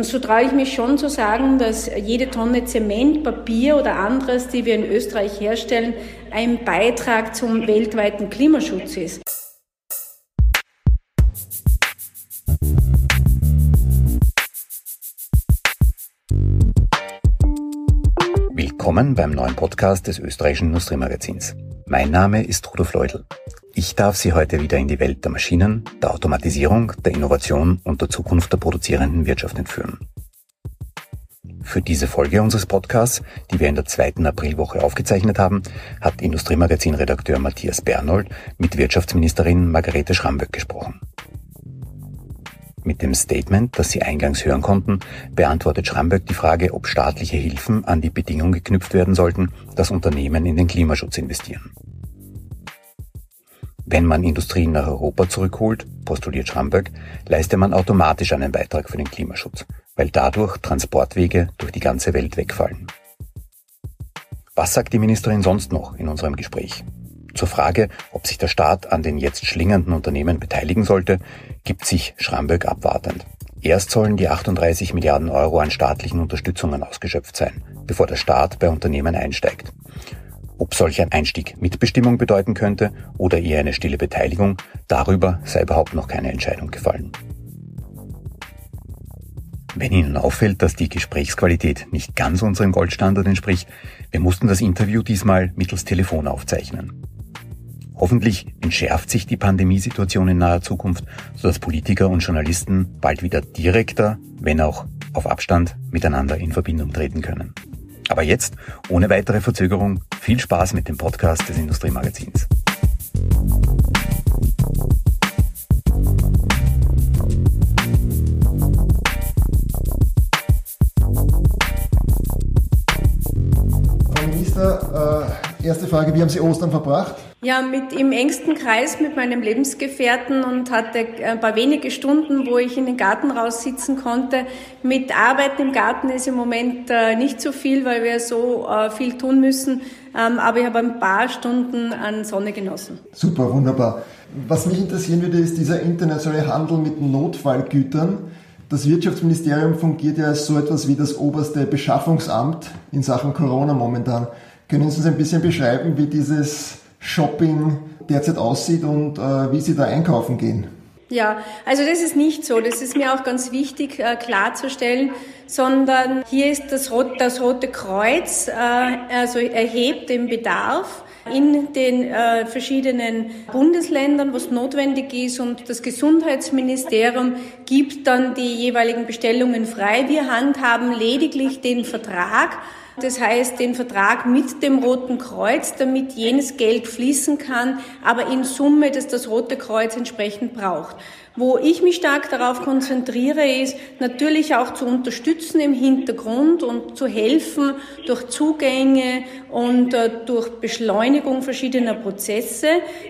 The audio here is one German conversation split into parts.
Und so traue ich mich schon zu sagen, dass jede Tonne Zement, Papier oder anderes, die wir in Österreich herstellen, ein Beitrag zum weltweiten Klimaschutz ist. Willkommen beim neuen Podcast des österreichischen Industriemagazins. Mein Name ist Rudolf Leudl. Ich darf Sie heute wieder in die Welt der Maschinen, der Automatisierung, der Innovation und der Zukunft der produzierenden Wirtschaft entführen. Für diese Folge unseres Podcasts, die wir in der zweiten Aprilwoche aufgezeichnet haben, hat Industriemagazin-Redakteur Matthias Bernold mit Wirtschaftsministerin Margarete Schramböck gesprochen. Mit dem Statement, das Sie eingangs hören konnten, beantwortet Schramböck die Frage, ob staatliche Hilfen an die Bedingung geknüpft werden sollten, dass Unternehmen in den Klimaschutz investieren. Wenn man Industrien nach Europa zurückholt, postuliert Schramberg, leiste man automatisch einen Beitrag für den Klimaschutz, weil dadurch Transportwege durch die ganze Welt wegfallen. Was sagt die Ministerin sonst noch in unserem Gespräch? Zur Frage, ob sich der Staat an den jetzt schlingernden Unternehmen beteiligen sollte, gibt sich Schramberg abwartend. Erst sollen die 38 Milliarden Euro an staatlichen Unterstützungen ausgeschöpft sein, bevor der Staat bei Unternehmen einsteigt. Ob solch ein Einstieg Mitbestimmung bedeuten könnte oder eher eine stille Beteiligung, darüber sei überhaupt noch keine Entscheidung gefallen. Wenn Ihnen auffällt, dass die Gesprächsqualität nicht ganz unserem Goldstandard entspricht, wir mussten das Interview diesmal mittels Telefon aufzeichnen. Hoffentlich entschärft sich die Pandemiesituation in naher Zukunft, sodass Politiker und Journalisten bald wieder direkter, wenn auch auf Abstand, miteinander in Verbindung treten können. Aber jetzt, ohne weitere Verzögerung, viel Spaß mit dem Podcast des Industriemagazins. Frage, wie haben Sie Ostern verbracht? Ja, mit im engsten Kreis mit meinem Lebensgefährten und hatte ein paar wenige Stunden, wo ich in den Garten raussitzen konnte. Mit Arbeiten im Garten ist im Moment äh, nicht so viel, weil wir so äh, viel tun müssen. Ähm, aber ich habe ein paar Stunden an Sonne genossen. Super, wunderbar. Was mich interessieren würde, ist dieser internationale Handel mit Notfallgütern. Das Wirtschaftsministerium fungiert ja als so etwas wie das oberste Beschaffungsamt in Sachen Corona momentan. Können Sie uns ein bisschen beschreiben, wie dieses Shopping derzeit aussieht und äh, wie Sie da einkaufen gehen. Ja, also das ist nicht so. Das ist mir auch ganz wichtig äh, klarzustellen, sondern hier ist das, Rot, das Rote Kreuz, äh, also erhebt den Bedarf in den äh, verschiedenen Bundesländern, was notwendig ist und das Gesundheitsministerium gibt dann die jeweiligen Bestellungen frei. Wir handhaben lediglich den Vertrag das heißt den Vertrag mit dem Roten Kreuz, damit jenes Geld fließen kann, aber in Summe, dass das Rote Kreuz entsprechend braucht. Wo ich mich stark darauf konzentriere, ist natürlich auch zu unterstützen im Hintergrund und zu helfen durch Zugänge und äh, durch Beschleunigung verschiedener Prozesse.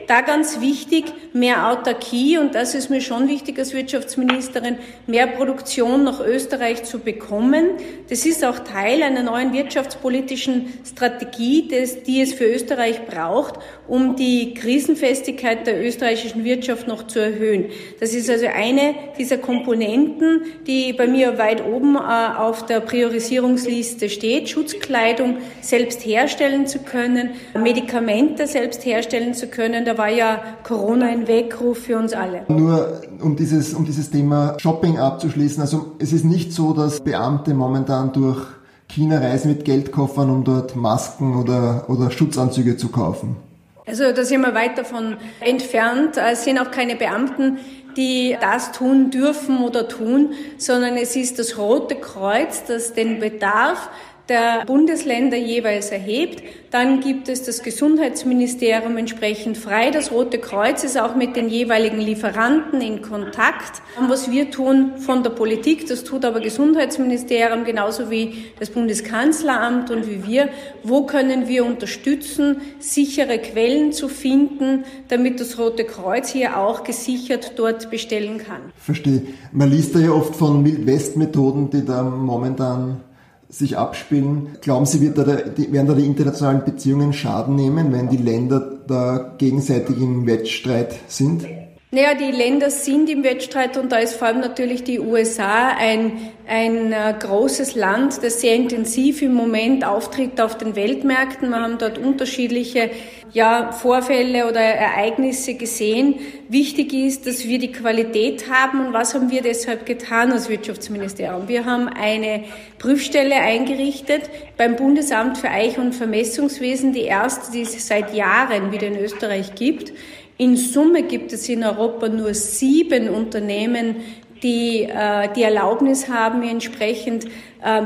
Da ganz wichtig, mehr Autarkie und das ist mir schon wichtig als Wirtschaftsministerin, mehr Produktion nach Österreich zu bekommen. Das ist auch Teil einer neuen wirtschaftspolitischen Strategie, die es für Österreich braucht, um die Krisenfestigkeit der österreichischen Wirtschaft noch zu erhöhen. Das das ist also eine dieser Komponenten, die bei mir weit oben äh, auf der Priorisierungsliste steht. Schutzkleidung selbst herstellen zu können, Medikamente selbst herstellen zu können. Da war ja Corona ein Weckruf für uns alle. Nur um dieses, um dieses Thema Shopping abzuschließen. Also es ist nicht so, dass Beamte momentan durch China reisen mit Geldkoffern, um dort Masken oder, oder Schutzanzüge zu kaufen. Also da sind wir weit davon entfernt. Es sind auch keine Beamten, die das tun dürfen oder tun, sondern es ist das Rote Kreuz, das den Bedarf der Bundesländer jeweils erhebt. Dann gibt es das Gesundheitsministerium entsprechend frei. Das Rote Kreuz ist auch mit den jeweiligen Lieferanten in Kontakt. Was wir tun von der Politik, das tut aber Gesundheitsministerium genauso wie das Bundeskanzleramt und wie wir. Wo können wir unterstützen, sichere Quellen zu finden, damit das Rote Kreuz hier auch gesichert dort bestellen kann? Verstehe. Man liest da ja oft von Wildwest-Methoden, die da momentan sich abspielen. Glauben Sie, wird da der, werden da die internationalen Beziehungen Schaden nehmen, wenn die Länder da gegenseitig im Wettstreit sind? Naja, die Länder sind im Wettstreit und da ist vor allem natürlich die USA ein, ein äh, großes Land, das sehr intensiv im Moment auftritt auf den Weltmärkten. Wir haben dort unterschiedliche ja, Vorfälle oder Ereignisse gesehen. Wichtig ist, dass wir die Qualität haben. Und was haben wir deshalb getan als Wirtschaftsministerium? Wir haben eine Prüfstelle eingerichtet beim Bundesamt für Eich- und Vermessungswesen, die erste, die es seit Jahren wieder in Österreich gibt. In Summe gibt es in Europa nur sieben Unternehmen, die äh, die Erlaubnis haben, entsprechend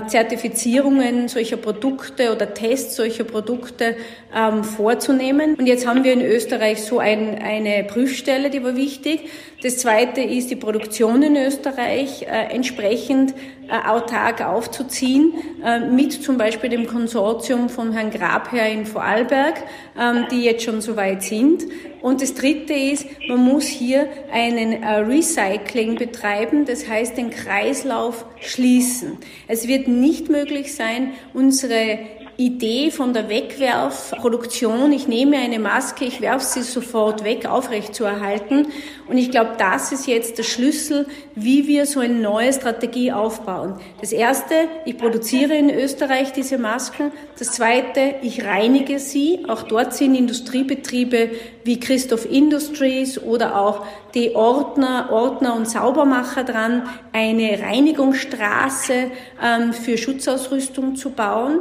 Zertifizierungen solcher Produkte oder Tests solcher Produkte ähm, vorzunehmen. Und jetzt haben wir in Österreich so ein, eine Prüfstelle, die war wichtig. Das zweite ist die Produktion in Österreich äh, entsprechend äh, autark aufzuziehen, äh, mit zum Beispiel dem Konsortium von Herrn Grabherr in Vorarlberg, ähm, die jetzt schon so weit sind. Und das Dritte ist, man muss hier einen äh, Recycling betreiben, das heißt den Kreislauf schließen. Es wird nicht möglich sein, unsere Idee von der Wegwerfproduktion, ich nehme eine Maske, ich werfe sie sofort weg, aufrechtzuerhalten. Und ich glaube, das ist jetzt der Schlüssel, wie wir so eine neue Strategie aufbauen. Das erste, ich produziere in Österreich diese Masken. Das zweite, ich reinige sie. Auch dort sind Industriebetriebe wie Christoph Industries oder auch die Ordner, Ordner und Saubermacher dran, eine Reinigungsstraße ähm, für Schutzausrüstung zu bauen.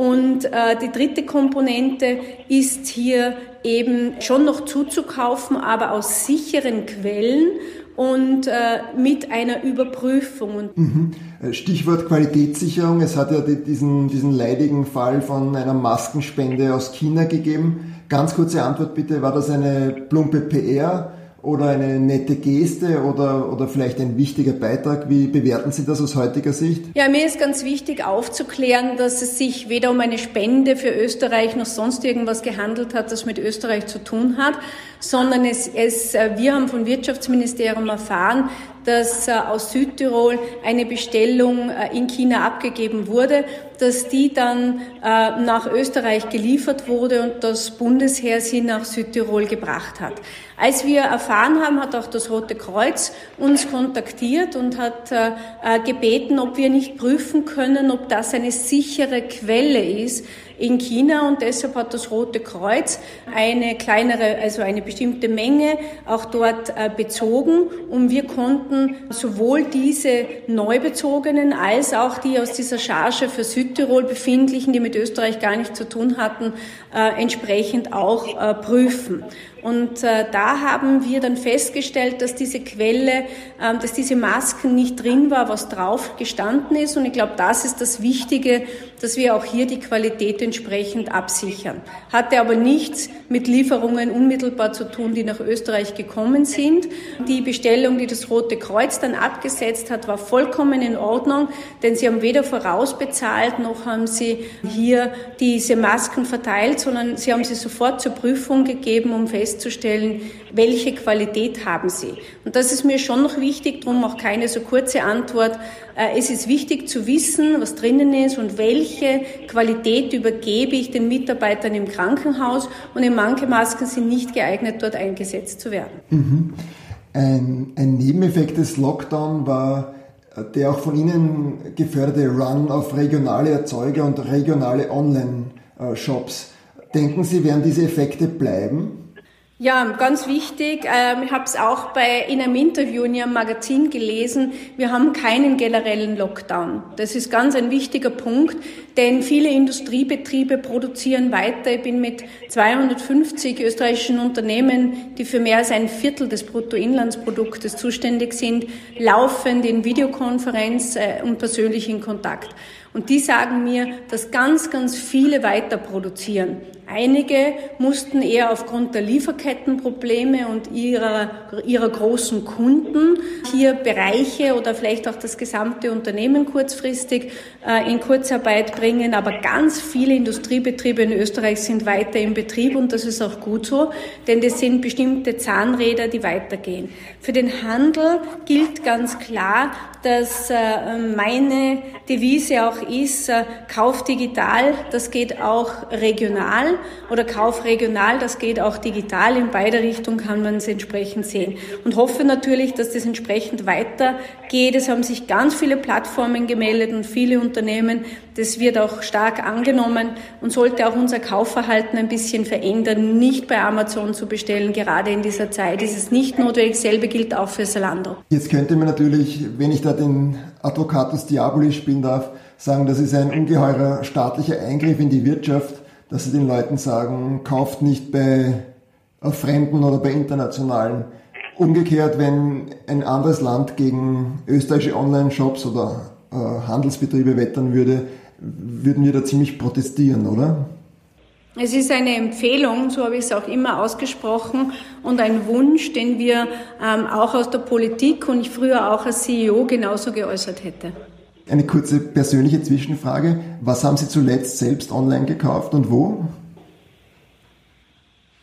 Und äh, die dritte Komponente ist hier eben schon noch zuzukaufen, aber aus sicheren Quellen und äh, mit einer Überprüfung. Mhm. Äh, Stichwort Qualitätssicherung. Es hat ja diesen, diesen leidigen Fall von einer Maskenspende aus China gegeben. Ganz kurze Antwort bitte. War das eine plumpe PR? Oder eine nette Geste oder, oder vielleicht ein wichtiger Beitrag? Wie bewerten Sie das aus heutiger Sicht? Ja, mir ist ganz wichtig aufzuklären, dass es sich weder um eine Spende für Österreich noch sonst irgendwas gehandelt hat, das mit Österreich zu tun hat, sondern es, es, äh, wir haben vom Wirtschaftsministerium erfahren, dass äh, aus Südtirol eine Bestellung äh, in China abgegeben wurde, dass die dann nach Österreich geliefert wurde und das Bundesheer sie nach Südtirol gebracht hat. Als wir erfahren haben, hat auch das Rote Kreuz uns kontaktiert und hat gebeten, ob wir nicht prüfen können, ob das eine sichere Quelle ist, in China und deshalb hat das Rote Kreuz eine kleinere, also eine bestimmte Menge auch dort äh, bezogen und wir konnten sowohl diese neu bezogenen als auch die aus dieser Charge für Südtirol befindlichen, die mit Österreich gar nichts zu tun hatten, äh, entsprechend auch äh, prüfen. Und äh, da haben wir dann festgestellt, dass diese Quelle, äh, dass diese Masken nicht drin war, was drauf gestanden ist. Und ich glaube, das ist das Wichtige, dass wir auch hier die Qualität entsprechend absichern. Hatte aber nichts mit Lieferungen unmittelbar zu tun, die nach Österreich gekommen sind. Die Bestellung, die das Rote Kreuz dann abgesetzt hat, war vollkommen in Ordnung, denn sie haben weder vorausbezahlt, noch haben sie hier diese Masken verteilt, sondern sie haben sie sofort zur Prüfung gegeben, um festzustellen, festzustellen, welche Qualität haben sie. Und das ist mir schon noch wichtig, darum auch keine so kurze Antwort. Äh, es ist wichtig zu wissen, was drinnen ist und welche Qualität übergebe ich den Mitarbeitern im Krankenhaus. Und manche Masken sind nicht geeignet, dort eingesetzt zu werden. Mhm. Ein, ein Nebeneffekt des Lockdown war äh, der auch von Ihnen geförderte Run auf regionale Erzeuger und regionale Online-Shops. Denken Sie, werden diese Effekte bleiben? Ja, ganz wichtig. Ähm, ich habe es auch bei in einem Interview in Ihrem Magazin gelesen. Wir haben keinen generellen Lockdown. Das ist ganz ein wichtiger Punkt, denn viele Industriebetriebe produzieren weiter. Ich bin mit 250 österreichischen Unternehmen, die für mehr als ein Viertel des Bruttoinlandsproduktes zuständig sind, laufend in Videokonferenz äh, und persönlich in Kontakt. Und die sagen mir, dass ganz, ganz viele weiter produzieren. Einige mussten eher aufgrund der Lieferkettenprobleme und ihrer, ihrer großen Kunden hier Bereiche oder vielleicht auch das gesamte Unternehmen kurzfristig äh, in Kurzarbeit bringen. Aber ganz viele Industriebetriebe in Österreich sind weiter im Betrieb und das ist auch gut so, denn das sind bestimmte Zahnräder, die weitergehen. Für den Handel gilt ganz klar, dass äh, meine Devise auch ist, äh, Kauf digital, das geht auch regional oder Kauf regional, das geht auch digital. In beide Richtungen kann man es entsprechend sehen. Und hoffe natürlich, dass das entsprechend weitergeht. Es haben sich ganz viele Plattformen gemeldet und viele Unternehmen. Das wird auch stark angenommen und sollte auch unser Kaufverhalten ein bisschen verändern, nicht bei Amazon zu bestellen. Gerade in dieser Zeit ist es nicht notwendig. Selbe gilt auch für Salando. Jetzt könnte man natürlich, wenn ich da den Advocatus Diaboli spielen darf, sagen, das ist ein ungeheurer staatlicher Eingriff in die Wirtschaft, dass sie den Leuten sagen, kauft nicht bei Fremden oder bei internationalen. Umgekehrt, wenn ein anderes Land gegen österreichische Online-Shops oder äh, Handelsbetriebe wettern würde, würden wir da ziemlich protestieren, oder? Es ist eine Empfehlung, so habe ich es auch immer ausgesprochen, und ein Wunsch, den wir ähm, auch aus der Politik und ich früher auch als CEO genauso geäußert hätte. Eine kurze persönliche Zwischenfrage. Was haben Sie zuletzt selbst online gekauft und wo?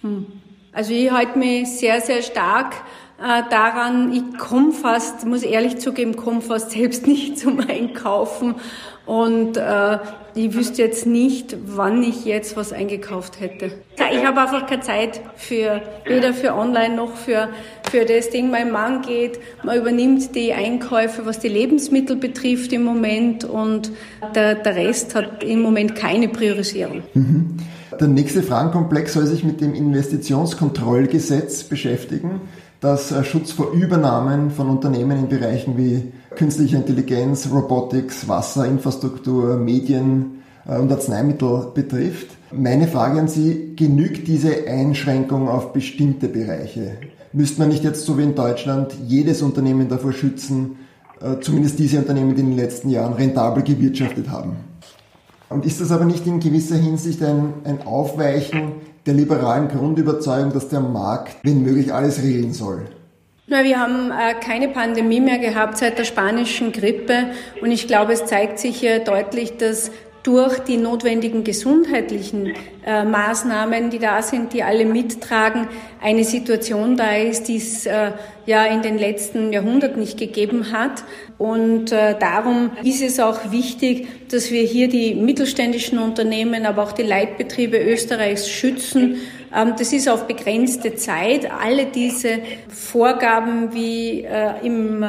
Hm. Also ich halte mich sehr, sehr stark daran, ich komme fast, muss ehrlich zugeben, komme fast selbst nicht zum Einkaufen und äh, ich wüsste jetzt nicht, wann ich jetzt was eingekauft hätte. Ich habe einfach keine Zeit für, weder für online noch für, für das Ding. Mein Mann geht, man übernimmt die Einkäufe, was die Lebensmittel betrifft im Moment und der, der Rest hat im Moment keine Priorisierung. Mhm. Der nächste Fragenkomplex soll sich mit dem Investitionskontrollgesetz beschäftigen das äh, Schutz vor Übernahmen von Unternehmen in Bereichen wie künstliche Intelligenz, Robotics, Wasserinfrastruktur, Medien äh, und Arzneimittel betrifft. Meine Frage an Sie, genügt diese Einschränkung auf bestimmte Bereiche? Müsste man nicht jetzt so wie in Deutschland jedes Unternehmen davor schützen, äh, zumindest diese Unternehmen, die in den letzten Jahren rentabel gewirtschaftet haben? Und ist das aber nicht in gewisser Hinsicht ein, ein Aufweichen der liberalen Grundüberzeugung, dass der Markt, wenn möglich, alles regeln soll? Na, wir haben äh, keine Pandemie mehr gehabt seit der spanischen Grippe und ich glaube, es zeigt sich hier deutlich, dass durch die notwendigen gesundheitlichen äh, Maßnahmen, die da sind, die alle mittragen, eine Situation da ist, die es äh, ja in den letzten Jahrhunderten nicht gegeben hat. Und äh, darum ist es auch wichtig, dass wir hier die mittelständischen Unternehmen, aber auch die Leitbetriebe Österreichs schützen. Ähm, das ist auf begrenzte Zeit. Alle diese Vorgaben wie äh, im äh,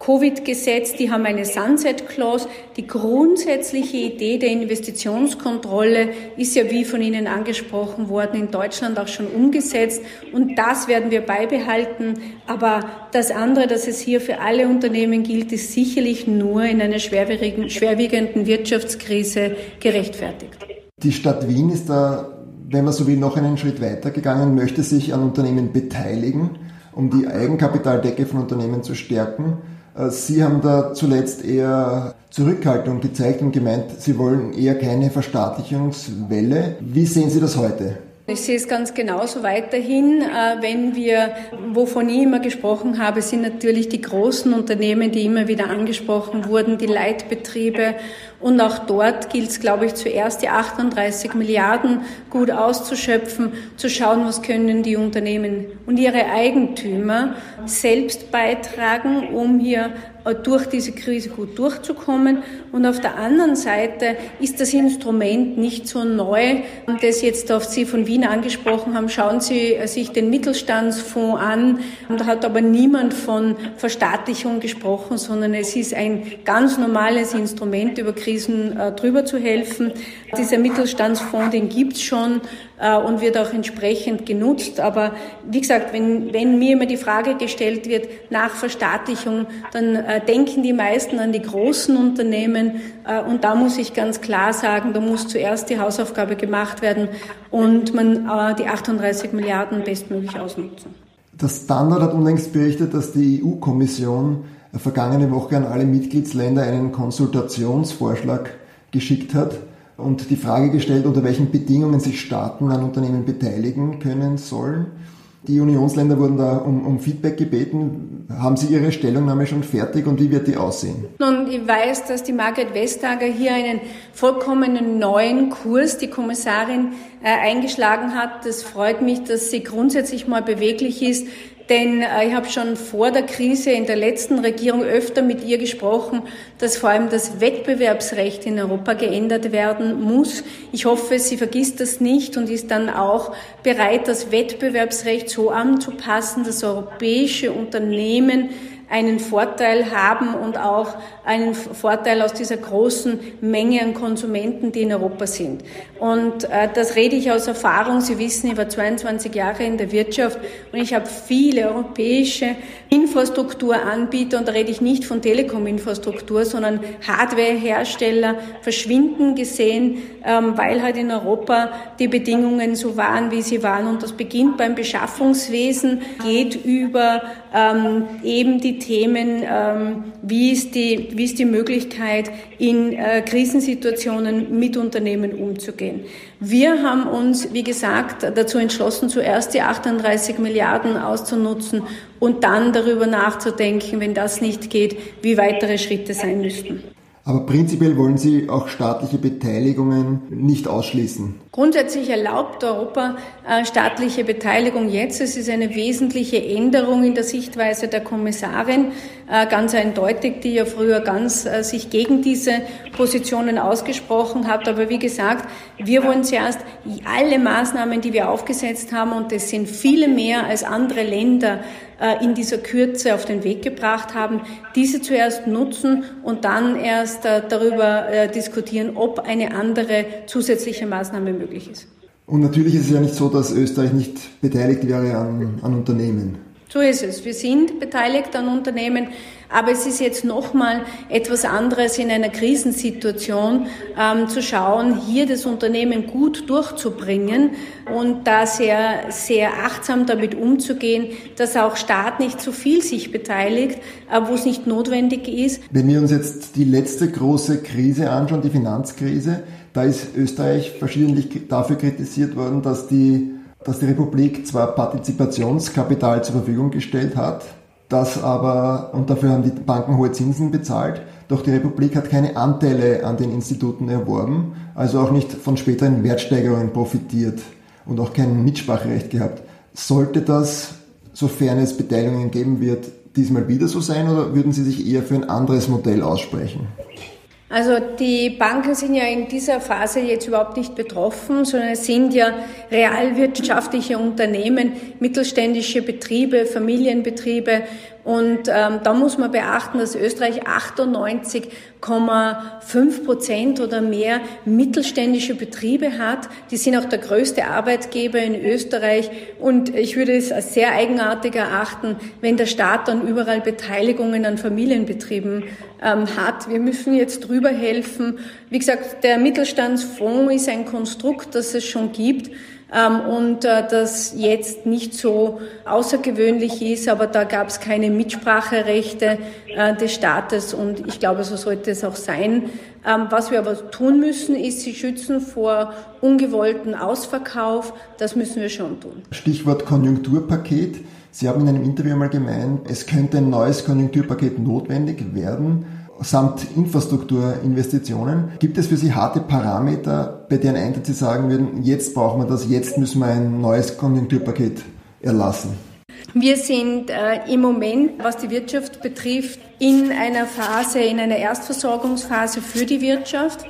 Covid-Gesetz, die haben eine Sunset-Clause. Die grundsätzliche Idee der Investitionskontrolle ist ja, wie von Ihnen angesprochen worden, in Deutschland auch schon umgesetzt. Und das werden wir beibehalten. Aber das andere, dass es hier für alle Unternehmen gilt, ist sicherlich nur in einer schwerwiegenden Wirtschaftskrise gerechtfertigt. Die Stadt Wien ist da, wenn man so will, noch einen Schritt weiter gegangen, möchte sich an Unternehmen beteiligen, um die Eigenkapitaldecke von Unternehmen zu stärken. Äh, Sie haben da zuletzt eher Zurückhaltung gezeigt und gemeint, Sie wollen eher keine Verstaatlichungswelle. Wie sehen Sie das heute? Ich sehe es ganz genauso weiterhin. Äh, wenn wir, wovon ich immer gesprochen habe, sind natürlich die großen Unternehmen, die immer wieder angesprochen wurden, die Leitbetriebe. Und auch dort gilt es, glaube ich, zuerst die 38 Milliarden gut auszuschöpfen, zu schauen, was können die Unternehmen und ihre Eigentümer selbst beitragen, um hier äh, durch diese Krise gut durchzukommen. Und auf der anderen Seite ist das Instrument nicht so neu, das jetzt auf Sie von Wien angesprochen haben. Schauen Sie äh, sich den Mittelstandsfonds an. Da hat aber niemand von Verstaatlichung gesprochen, sondern es ist ein ganz normales Instrument, über Krisen äh, drüber zu helfen. Dieser Mittelstandsfonds, den gibt's schon äh, und wird auch entsprechend genutzt. Aber wie gesagt, wenn, wenn mir immer die Frage gestellt wird nach Verstaatlichung, dann äh, denken die meisten an die großen Unternehmen. Äh, und da muss ich ganz klar sagen, da muss zuerst die Hausaufgabe gemacht werden und man die 38 Milliarden bestmöglich ausnutzen. Der Standard hat unlängst berichtet, dass die EU-Kommission vergangene Woche an alle Mitgliedsländer einen Konsultationsvorschlag geschickt hat und die Frage gestellt, unter welchen Bedingungen sich Staaten an Unternehmen beteiligen können sollen. Die Unionsländer wurden da um, um, Feedback gebeten. Haben Sie Ihre Stellungnahme schon fertig und wie wird die aussehen? Nun, ich weiß, dass die Margaret Vestager hier einen vollkommenen neuen Kurs, die Kommissarin, äh, eingeschlagen hat. Das freut mich, dass sie grundsätzlich mal beweglich ist Denn äh, ich habe schon vor der Krise in der letzten Regierung öfter mit ihr gesprochen, dass vor allem das Wettbewerbsrecht in Europa geändert werden muss. Ich hoffe, sie vergisst das nicht und ist dann auch bereit, das Wettbewerbsrecht so anzupassen, dass europäische Unternehmen einen Vorteil haben und auch einen Vorteil aus dieser großen Menge an Konsumenten, die in Europa sind. Und äh, das rede ich aus Erfahrung. Sie wissen, ich war 22 Jahre in der Wirtschaft und ich habe viele europäische Infrastrukturanbieter, und da rede ich nicht von Telekom-Infrastruktur, sondern Hardwarehersteller verschwinden gesehen, ähm, weil halt in Europa die Bedingungen so waren, wie sie waren. Und das beginnt beim Beschaffungswesen, geht über ähm, eben die Themen, ähm, wie, ist die, wie ist die Möglichkeit, in äh, Krisensituationen mit Unternehmen umzugehen. Wir haben uns, wie gesagt, dazu entschlossen, zuerst die 38 Milliarden auszunutzen und dann darüber nachzudenken, wenn das nicht geht, wie weitere Schritte sein müssten. Aber prinzipiell wollen Sie auch staatliche Beteiligungen nicht ausschließen. Grundsätzlich erlaubt Europa äh, staatliche Beteiligung jetzt. Es ist eine wesentliche Änderung in der Sichtweise der Kommissarin, äh, ganz eindeutig, die ja früher ganz äh, sich gegen diese Positionen ausgesprochen hat. Aber wie gesagt, wir wollen zuerst alle Maßnahmen, die wir aufgesetzt haben, und es sind viele mehr als andere Länder, in dieser Kürze auf den Weg gebracht haben, diese zuerst nutzen und dann erst darüber diskutieren, ob eine andere zusätzliche Maßnahme möglich ist. Und natürlich ist es ja nicht so, dass Österreich nicht beteiligt wäre an, an Unternehmen. So ist es. Wir sind beteiligt an Unternehmen, aber es ist jetzt nochmal etwas anderes in einer Krisensituation ähm, zu schauen, hier das Unternehmen gut durchzubringen und da sehr, sehr achtsam damit umzugehen, dass auch Staat nicht zu viel sich beteiligt, äh, wo es nicht notwendig ist. Wenn wir uns jetzt die letzte große Krise anschauen, die Finanzkrise, da ist Österreich verschiedentlich dafür kritisiert worden, dass die dass die Republik zwar Partizipationskapital zur Verfügung gestellt hat, das aber, und dafür haben die Banken hohe Zinsen bezahlt, doch die Republik hat keine Anteile an den Instituten erworben, also auch nicht von späteren Wertsteigerungen profitiert und auch kein Mitspracherecht gehabt. Sollte das, sofern es Beteiligungen geben wird, diesmal wieder so sein oder würden Sie sich eher für ein anderes Modell aussprechen? Also die Banken sind ja in dieser Phase jetzt überhaupt nicht betroffen, sondern es sind ja realwirtschaftliche Unternehmen, mittelständische Betriebe, Familienbetriebe und ähm, da muss man beachten, dass Österreich 98,5 Prozent oder mehr mittelständische Betriebe hat. Die sind auch der größte Arbeitgeber in Österreich. Und ich würde es als sehr eigenartig erachten, wenn der Staat dann überall Beteiligungen an Familienbetrieben ähm, hat. Wir müssen jetzt drüber helfen. Wie gesagt, der Mittelstandsfonds ist ein Konstrukt, das es schon gibt und äh, das jetzt nicht so außergewöhnlich ist, aber da gab es keine Mitspracherechte äh, des Staates und ich glaube, so sollte es auch sein. Ähm, was wir aber tun müssen, ist sie schützen vor ungewollten Ausverkauf. Das müssen wir schon tun. Stichwort Konjunkturpaket. Sie haben in einem Interview mal gemeint, es könnte ein neues Konjunkturpaket notwendig werden samt Infrastrukturinvestitionen. Gibt es für Sie harte Parameter, bei deren Eintritt Sie sagen würden, jetzt brauchen wir das, jetzt müssen wir ein neues Konjunkturpaket erlassen? Wir sind äh, im Moment, was die Wirtschaft betrifft, in einer Phase, in einer Erstversorgungsphase für die Wirtschaft.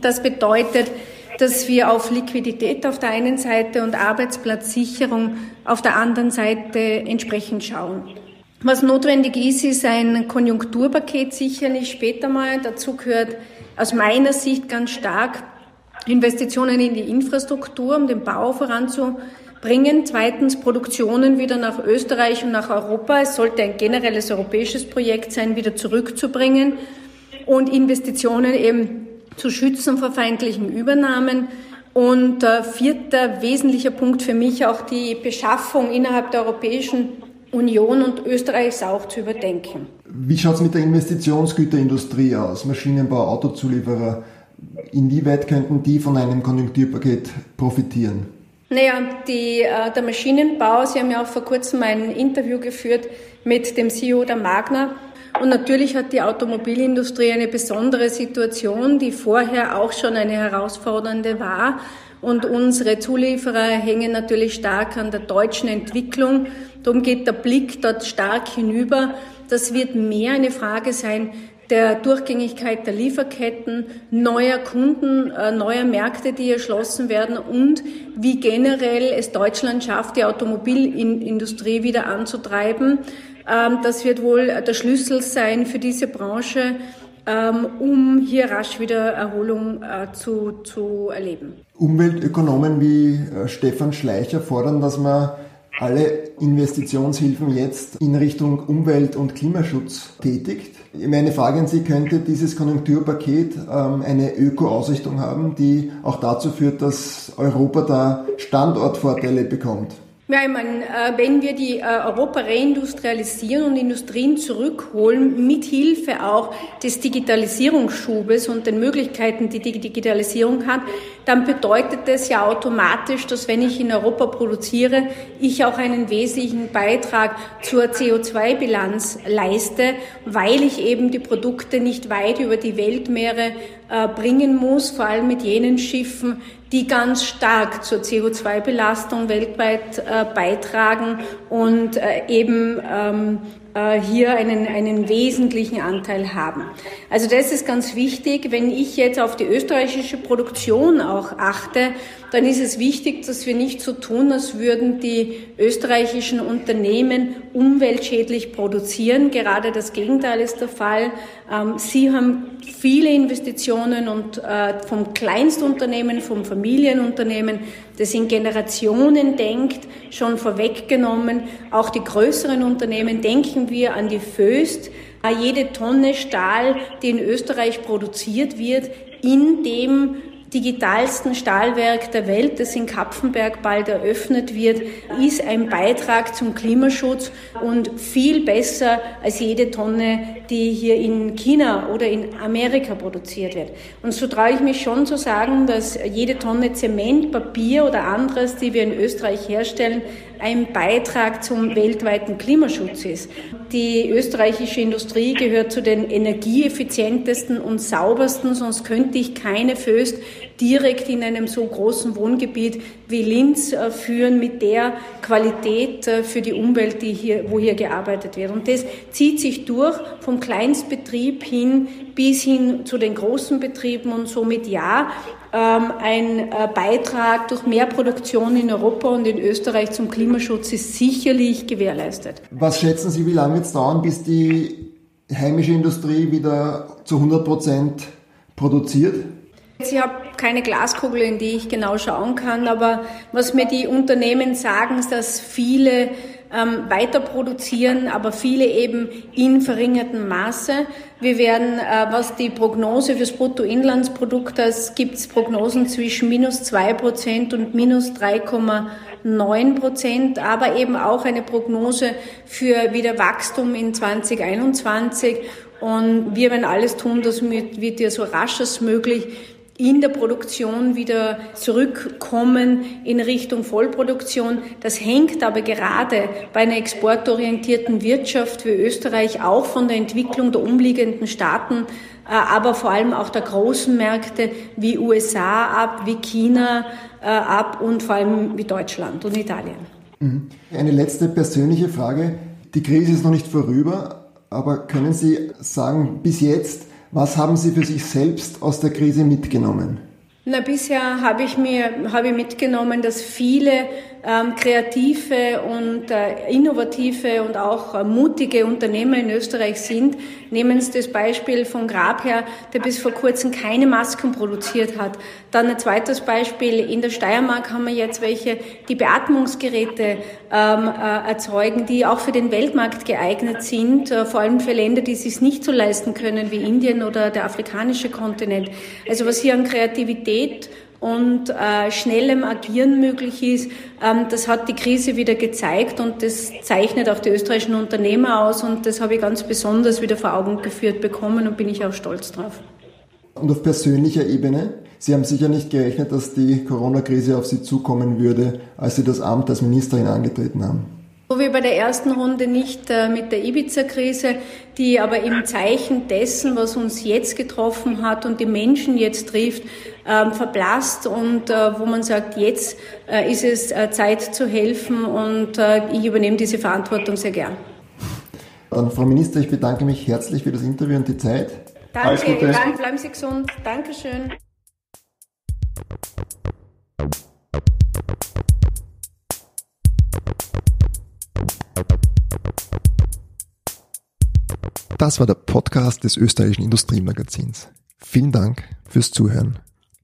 Das bedeutet, dass wir auf Liquidität auf der einen Seite und Arbeitsplatzsicherung auf der anderen Seite entsprechend schauen. Was notwendig ist, ist ein Konjunkturpaket sicherlich später mal. Dazu gehört aus meiner Sicht ganz stark Investitionen in die Infrastruktur, um den Bau voranzubringen. Zweitens Produktionen wieder nach Österreich und nach Europa. Es sollte ein generelles europäisches Projekt sein, wieder zurückzubringen und Investitionen eben zu schützen vor feindlichen Übernahmen. Und äh, vierter wesentlicher Punkt für mich auch die Beschaffung innerhalb der Europäischen Union und Österreichs auch zu überdenken. Wie schaut es mit der Investitionsgüterindustrie aus? Maschinenbau, Autozulieferer. Inwieweit könnten die von einem Konjunkturpaket profitieren? Naja, die, äh, der Maschinenbau, Sie haben ja auch vor kurzem ein Interview geführt mit dem CEO der Magna Und natürlich hat die Automobilindustrie eine besondere Situation, die vorher auch schon eine herausfordernde war. Und unsere Zulieferer hängen natürlich stark an der deutschen Entwicklung. Darum geht der Blick dort stark hinüber. Das wird mehr eine Frage sein, der Durchgängigkeit der Lieferketten, neuer Kunden, äh, neuer Märkte, die erschlossen werden und wie generell es Deutschland schafft, die Automobilindustrie wieder anzutreiben. Ähm, das wird wohl der Schlüssel sein für diese Branche, um hier rasch wieder Erholung äh, zu, zu erleben. Umweltökonomen wie äh, Stefan Schleicher fordern, dass man alle Investitionshilfen jetzt in Richtung Umwelt- und Klimaschutz tätigt. Meine Frage an Sie, könnte dieses Konjunkturpaket ähm, eine Öko-Ausrichtung haben, die auch dazu führt, dass Europa da Standortvorteile bekommt? Ja, ich meine, äh, wenn wir die äh, Europa reindustrialisieren und Industrien zurückholen, mit Hilfe auch des Digitalisierungsschubes und den Möglichkeiten, die die Digitalisierung hat, dann bedeutet das ja automatisch, dass wenn ich in Europa produziere, ich auch einen wesentlichen Beitrag zur CO2-Bilanz leiste, weil ich eben die Produkte nicht weit über die Weltmeere äh, bringen muss, vor allem mit jenen Schiffen, die ganz stark zur CO2-Belastung weltweit äh, beitragen und äh, eben ähm, äh, hier einen, einen wesentlichen Anteil haben. Also das ist ganz wichtig. Wenn ich jetzt auf die österreichische Produktion auch achte, dann ist es wichtig, dass wir nicht so tun, als würden die österreichischen Unternehmen umweltschädlich produzieren. Gerade das Gegenteil ist der Fall. Ähm, sie haben viele Investitionen und äh, vom Kleinstunternehmen, vom Familienunternehmen, das in Generationen denkt, schon vorweggenommen. Auch die größeren Unternehmen denken wir an die Föst. Jede Tonne Stahl, die in Österreich produziert wird, in dem digitalsten Stahlwerk der Welt, das in Kapfenberg bald eröffnet wird, ist ein Beitrag zum Klimaschutz und viel besser als jede Tonne, die hier in China oder in Amerika produziert wird. Und so traue ich mich schon zu sagen, dass jede Tonne Zement, Papier oder anderes, die wir in Österreich herstellen, ein Beitrag zum weltweiten Klimaschutz ist. Die österreichische Industrie gehört zu den energieeffizientesten und saubersten, sonst könnte ich keine Föst direkt in einem so großen Wohngebiet wie Linz äh, führen mit der Qualität äh, für die Umwelt, die hier, wo hier gearbeitet wird. Und das zieht sich durch vom Kleinstbetrieb hin bis hin zu den großen Betrieben und somit ja, ähm, ein äh, Beitrag durch mehr Produktion in Europa und in Österreich zum Klimaschutz ist sicherlich gewährleistet. Was schätzen Sie, wie lange wird es dauern, bis die heimische Industrie wieder zu 100 Prozent produziert? Ich habe keine Glaskugel, in die ich genau schauen kann, aber was mir die Unternehmen sagen, ist, dass viele ähm, weiter produzieren, aber viele eben in verringertem Maße. Wir werden, äh, was die Prognose fürs Bruttoinlandsprodukt ist, gibt es Prognosen zwischen minus zwei Prozent und minus 3,9 Prozent, aber eben auch eine Prognose für wieder Wachstum in 2021. Und wir werden alles tun, dass wir so rasch als möglich in der Produktion wieder zurückkommen in Richtung Vollproduktion. Das hängt aber gerade bei einer exportorientierten Wirtschaft wie Österreich auch von der Entwicklung der umliegenden Staaten, äh, aber vor allem auch der großen Märkte wie USA ab, wie China äh, ab und vor allem wie Deutschland und Italien. Mhm. Eine letzte persönliche Frage. Die Krise ist noch nicht vorüber, aber können Sie sagen, bis jetzt, was haben Sie für sich selbst aus der Krise mitgenommen? Na, bisher habe ich mir habe mitgenommen, dass viele kreative und äh, innovative und auch äh, mutige Unternehmer in Österreich sind. Nehmen Sie das Beispiel von Grab her, der bis vor kurzem keine Masken produziert hat. Dann ein zweites Beispiel, in der Steiermark haben wir jetzt welche, die Beatmungsgeräte ähm, äh, erzeugen, die auch für den Weltmarkt geeignet sind, vor allem für Länder, die es sich nicht so leisten können wie Indien oder der afrikanische Kontinent. Also was hier an Kreativität und äh, schnellem Agieren möglich ist. Ähm, das hat die Krise wieder gezeigt und das zeichnet auch die österreichischen Unternehmer aus und das habe ich ganz besonders wieder vor Augen geführt bekommen und bin ich auch stolz drauf. Und auf persönlicher Ebene? Sie haben sicher nicht gerechnet, dass die Corona-Krise auf Sie zukommen würde, als Sie das Amt als Ministerin angetreten haben. So wie bei der ersten Runde nicht äh, mit der Ibiza-Krise, die aber im Zeichen dessen, was uns jetzt getroffen hat und die Menschen jetzt trifft, ähm, verblasst und äh, wo man sagt, jetzt äh, ist es Zeit zu helfen und ich übernehme diese Verantwortung sehr gern. Dann, Frau Minister, ich bedanke mich herzlich für das Interview und die Zeit. Danke, danke bleiben Sie gesund. Dankeschön. Das war der Podcast des österreichischen Industriemagazins. Vielen Dank fürs Zuhören.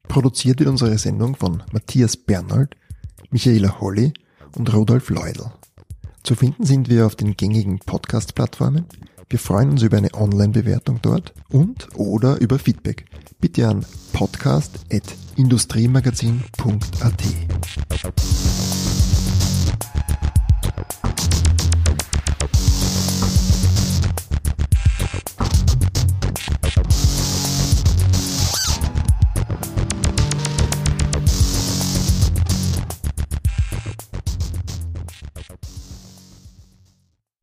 Produziert wird unsere Sendung von Matthias Bernhold, Michaela Holly und Rudolf Leudl. Zu finden sind wir auf den gängigen Podcast-Plattformen. Wir freuen uns über eine Online-Bewertung dort und oder über Feedback. Bitte an podcast.industriemagazin.at.